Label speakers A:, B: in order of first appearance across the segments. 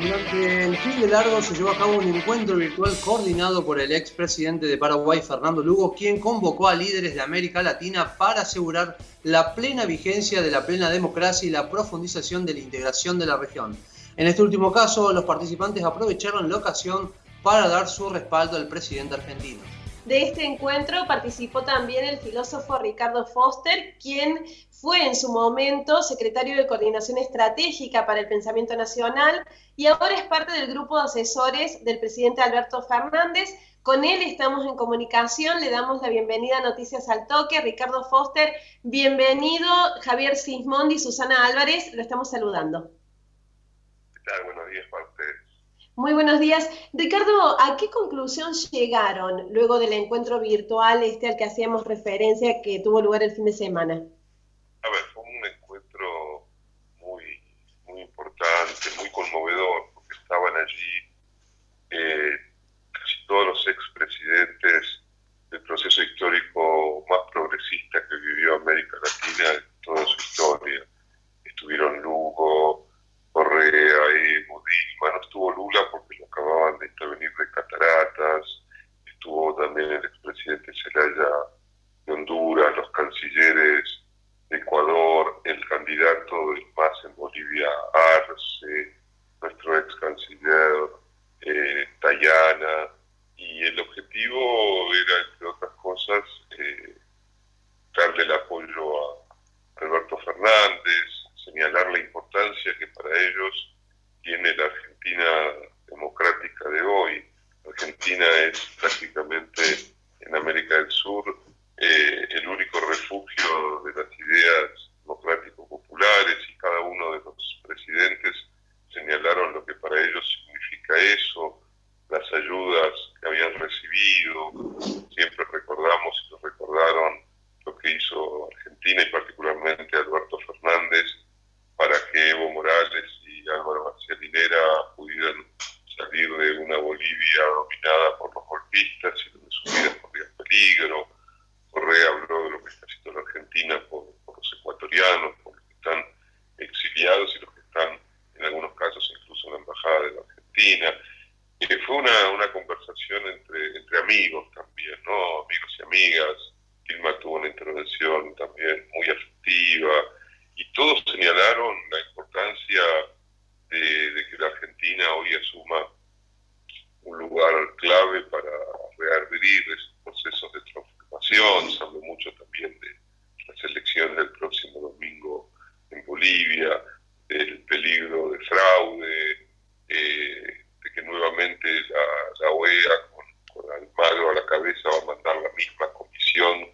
A: Durante el fin de largo se llevó a cabo un encuentro virtual coordinado por el expresidente de Paraguay, Fernando Lugo, quien convocó a líderes de América Latina para asegurar la plena vigencia de la plena democracia y la profundización de la integración de la región. En este último caso, los participantes aprovecharon la ocasión para dar su respaldo al presidente argentino.
B: De este encuentro participó también el filósofo Ricardo Foster, quien fue en su momento secretario de Coordinación Estratégica para el Pensamiento Nacional y ahora es parte del grupo de asesores del presidente Alberto Fernández. Con él estamos en comunicación, le damos la bienvenida a Noticias al Toque. Ricardo Foster, bienvenido. Javier Sismondi Susana Álvarez, lo estamos saludando.
C: ¿Qué tal? Buenos días para
B: Muy buenos días. Ricardo, ¿a qué conclusión llegaron luego del encuentro virtual este al que hacíamos referencia que tuvo lugar el fin de semana?
C: A ver, fue un encuentro muy, muy importante, muy conmovedor, porque estaban allí eh, casi todos los expresidentes del proceso histórico más progresista que vivió América Latina en toda su historia. Estuvieron Lugo, Lula porque lo acababan de intervenir de cataratas, estuvo también el expresidente Zelaya de Honduras, los cancilleres Ecuador, el candidato del MAS en Bolivia, Arce, nuestro ex canciller eh, Tayana, y el objetivo era, entre otras cosas, eh, darle el apoyo a Alberto Fernández, señalar la importancia que para ellos tiene la Argentina democrática de hoy. Argentina es prácticamente en América del Sur eh, el único refugio de las ideas democrático-populares y cada uno de los presidentes señalaron lo que para ellos significa eso, las ayudas que habían recibido, siempre recordamos y nos recordaron lo que hizo Argentina y particularmente Alberto Fernández para que Evo Morales y Álvaro García Linera pudieran salir de una Bolivia dominada por los golpistas y donde su vida corría peligro, Correa habló de lo que está haciendo la Argentina por, los ecuatorianos, por los que están exiliados y los que están en algunos casos incluso en la embajada de la Argentina. Eh, fue una, una conversación entre, entre amigos también, ¿no? Amigos y amigas. Dilma tuvo una intervención también muy afectiva y todos señalaron la importancia de, de que la Argentina hoy asuma un lugar clave para reabrir esos procesos de transformación se habló mucho también de las elecciones del próximo domingo en Bolivia, del peligro de fraude, eh, de que nuevamente la, OEA con, con, Almagro a la cabeza va a mandar la misma comisión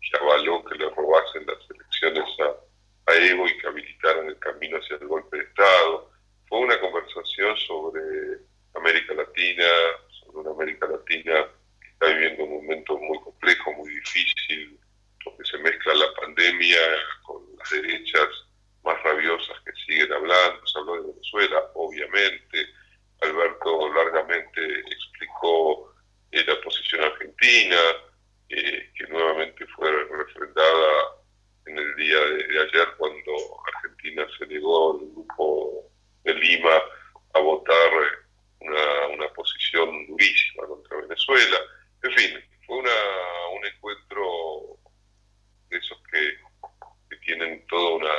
C: que avaló que le robasen las elecciones a, a Evo y que habilitaran el camino hacia el golpe de Estado. Fue una conversación sobre América Latina, sobre una América Latina está viviendo un momento muy complejo, muy difícil, porque se mezcla la pandemia con las derechas más rabiosas que siguen hablando. Se habló de Venezuela, obviamente. Alberto largamente explicó eh, la posición argentina, eh, que nuevamente fue refrendada en el día de, ayer cuando Argentina se negó al grupo de Lima a votar una, una posición durísima contra Venezuela. En fin, fue una, un encuentro de esos que, tienen toda una,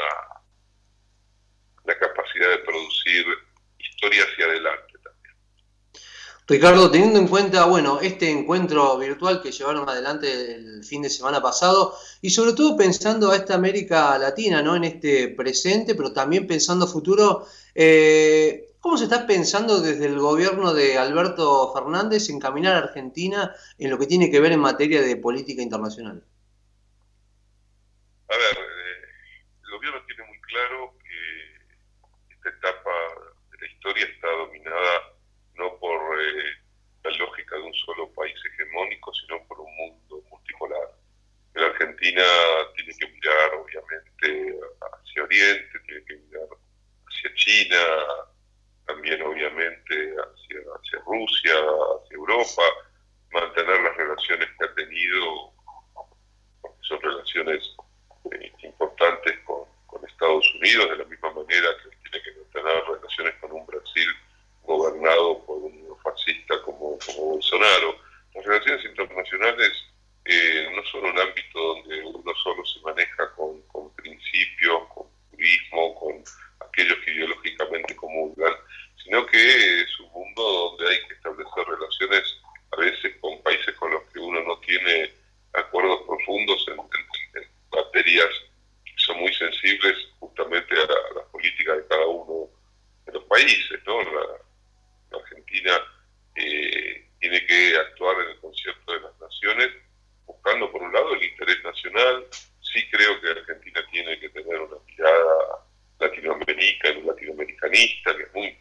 C: la capacidad de producir historia hacia adelante también.
A: Ricardo, teniendo en cuenta, bueno, este encuentro virtual que llevaron adelante el fin de semana pasado y sobre todo pensando a esta América Latina, ¿no? En este presente, pero también pensando futuro, eh, ¿Cómo se está pensando desde el gobierno de Alberto Fernández encaminar a Argentina en lo que tiene que ver en materia de política internacional?
C: A ver, eh, el gobierno tiene muy claro que esta etapa de la historia está dominada no por eh, la lógica de un solo país hegemónico, sino por un mundo multipolar. La Argentina tiene que mirar, obviamente, hacia Oriente, tiene que mirar hacia China, también obviamente hacia, hacia Rusia, hacia Europa, mantener las relaciones que ha tenido, porque son relaciones eh, importantes con, Estados Unidos, de la misma manera que tiene que mantener Bolsonaro. Las relaciones internacionales week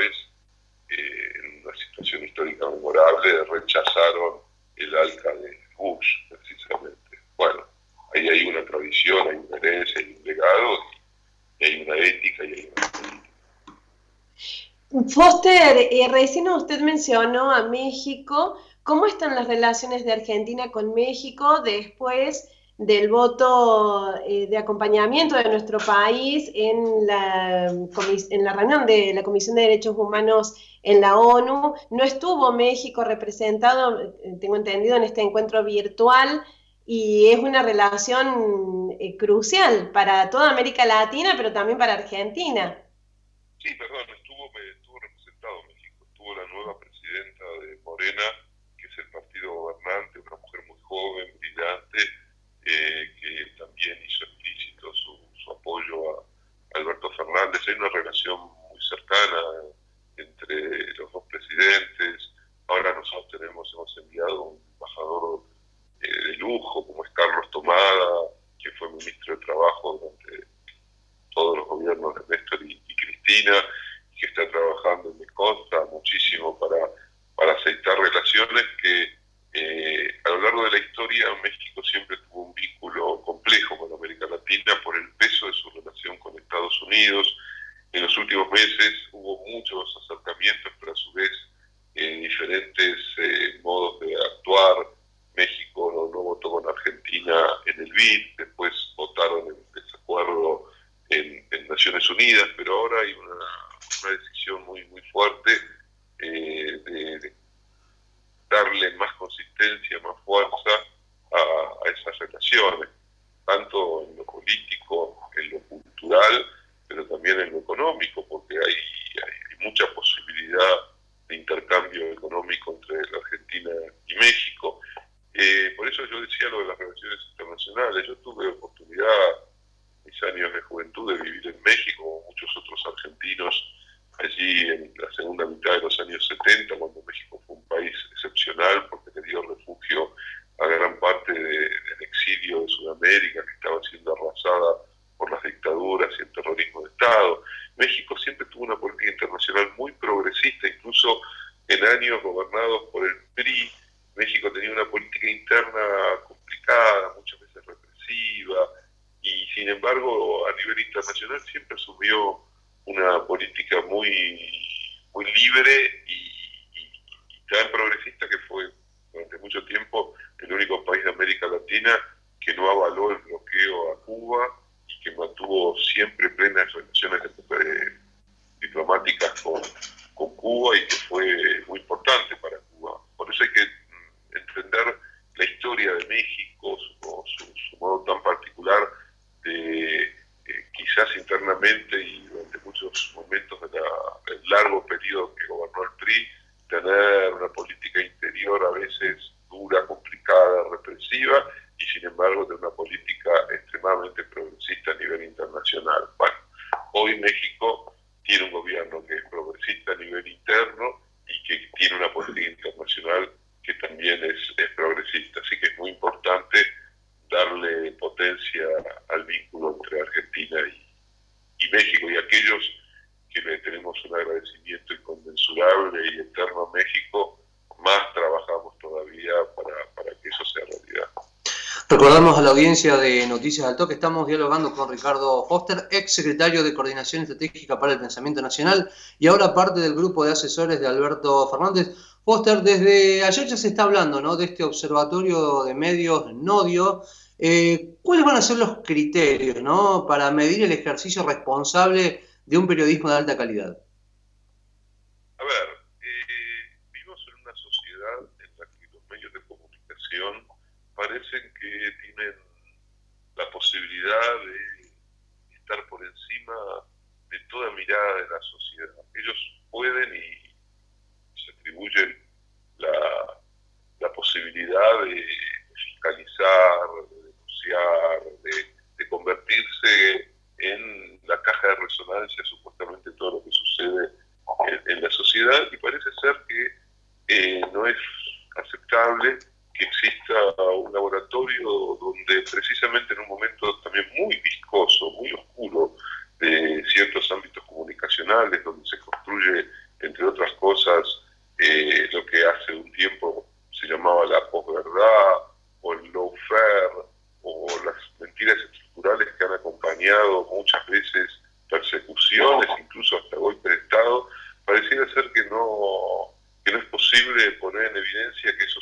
C: Eh, en una situación histórica memorable, rechazaron el alca de Bush, precisamente. Bueno, ahí hay una tradición, hay una herencia, hay un legado, y hay una ética y hay una política.
B: Foster, eh, recién usted mencionó a México. ¿Cómo están las relaciones de Argentina con México después del voto eh, de acompañamiento de nuestro país en la, en la reunión de la Comisión de Derechos Humanos en la ONU. No estuvo México representado, eh, tengo entendido, en este encuentro virtual y es una relación eh, crucial para toda América Latina, pero también para Argentina.
C: Sí, perdón, estuvo, eh, estuvo representado México, estuvo la nueva presidenta de Morena, que es el partido gobernante, una mujer muy joven, brillante eh, que también hizo explícito su, apoyo a Alberto Fernández. Hay una relación muy cercana entre los dos presidentes. Ahora nosotros tenemos, hemos enviado un embajador eh, de lujo, como es Carlos Tomada, que fue ministro de Trabajo durante todos los gobiernos de Néstor y Cristina. y una, una decisión muy, muy fuerte. Que no avaló el bloqueo a Cuba y que mantuvo siempre plenas relaciones diplomáticas con, con Cuba y que fue muy importante para Cuba. Por eso hay que mm, entender la historia de México Hoy México tiene un gobierno que es progresista a nivel interno y que tiene una política internacional que también es, progresista. Así que es muy importante darle potencia al vínculo entre Argentina y, México y aquellos que le tenemos un agradecimiento inconmensurable y eterno a México, más trabajamos todavía para, para que eso sea realidad.
A: Recordamos a la audiencia de Noticias al Toque, estamos dialogando con Ricardo Foster, ex secretario de Coordinación Estratégica para el Pensamiento Nacional y ahora parte del grupo de asesores de Alberto Fernández. Foster, desde ayer ya se está hablando ¿no? de este observatorio de medios Nodio. Eh, ¿Cuáles van a ser los criterios ¿no? para medir el ejercicio responsable de un periodismo de alta calidad?
C: parecen que tienen la posibilidad de estar por encima de toda mirada de la sociedad. Ellos pueden y se atribuyen la, la posibilidad de acompañado muchas veces persecuciones, incluso hasta golpe de Estado, pareciera ser que no, que no es posible poner en evidencia que eso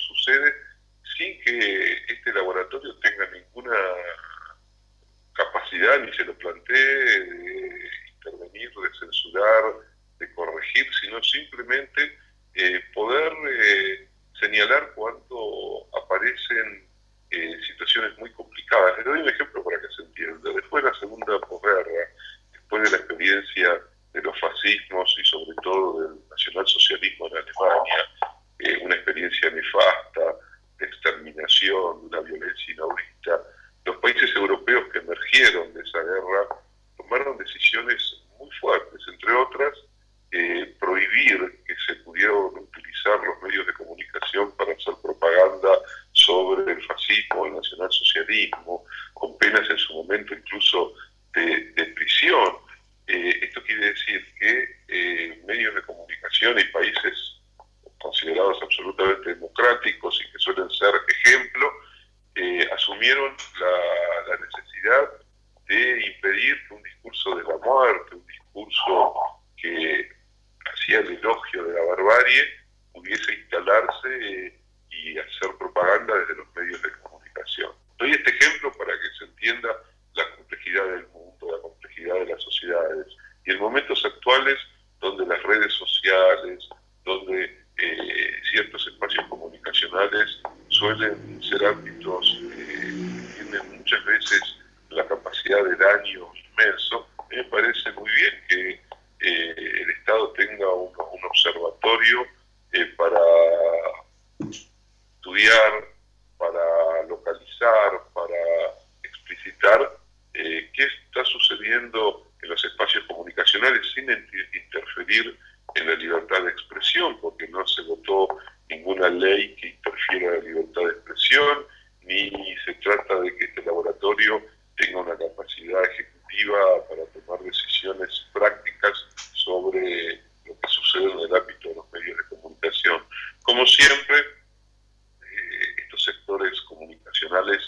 C: al socialismo. dieron veces la capacidad de daño inmenso, me parece muy bien que eh, el Estado tenga un, observatorio eh, para estudiar, para localizar, para explicitar eh, qué está sucediendo en los espacios comunicacionales sin interferir en la libertad de expresión, porque no se votó ninguna ley que interfiera en la libertad de expresión, ni se trata de que este laboratorio tenga una capacidad ejecutiva para tomar decisiones prácticas sobre lo que sucede en el ámbito de los medios de comunicación. Como siempre, eh, estos sectores comunicacionales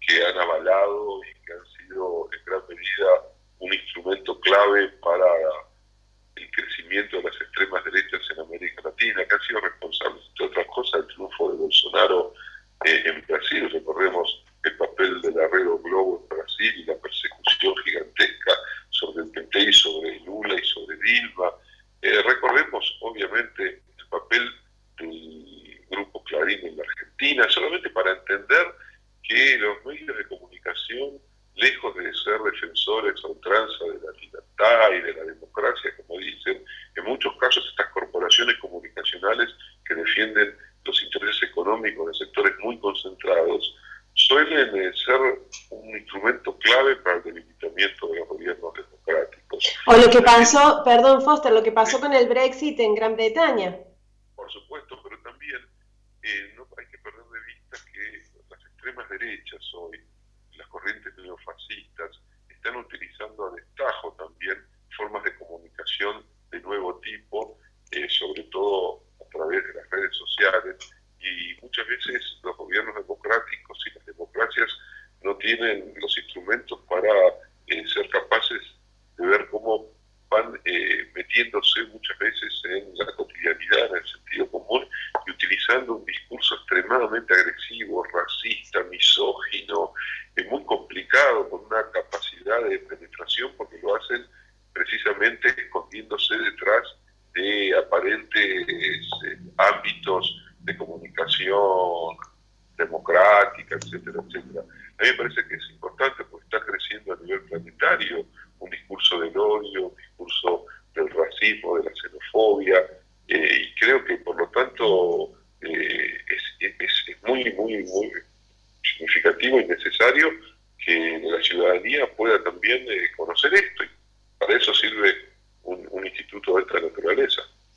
C: que han avalado y que han sido en gran medida un instrumento clave para el crecimiento de las extremas derechas en América Latina, que han sido responsables, entre otras cosas, del triunfo de Bolsonaro eh, en Brasil. Recordemos el papel del arredo Globo en Brasil y la persecución gigantesca sobre el PT y sobre Lula y sobre Dilma. Eh, recordemos, obviamente, el papel del Grupo Clarín en la Argentina, solamente para entender que los medios de comunicación, lejos de ser defensores a ultranza de la libertad y de la democracia, como dicen, en muchos casos estas corporaciones comunicacionales que defienden los intereses económicos de sectores muy concentrados, suelen eh, ser un instrumento clave para el debilitamiento de los gobiernos democráticos.
B: O lo que pasó, perdón Foster, lo que pasó con el Brexit en Gran Bretaña.
C: Por supuesto, pero también eh, no hay que perder de vista que las extremas derechas hoy, las corrientes neofascistas, están utilizando a destajo también formas de comunicación de nuevo tipo, eh, sobre todo a través de las redes sociales, y muchas veces los gobiernos democráticos y las democracias no tienen los instrumentos para eh, ser capaces de ver cómo van eh, metiéndose muchas veces en la cotidianidad, en el sentido común, y utilizando un discurso extremadamente agresivo, racista, misógino, es muy complicado, con una capacidad de penetración, porque lo hacen precisamente escondiéndose detrás de aparentes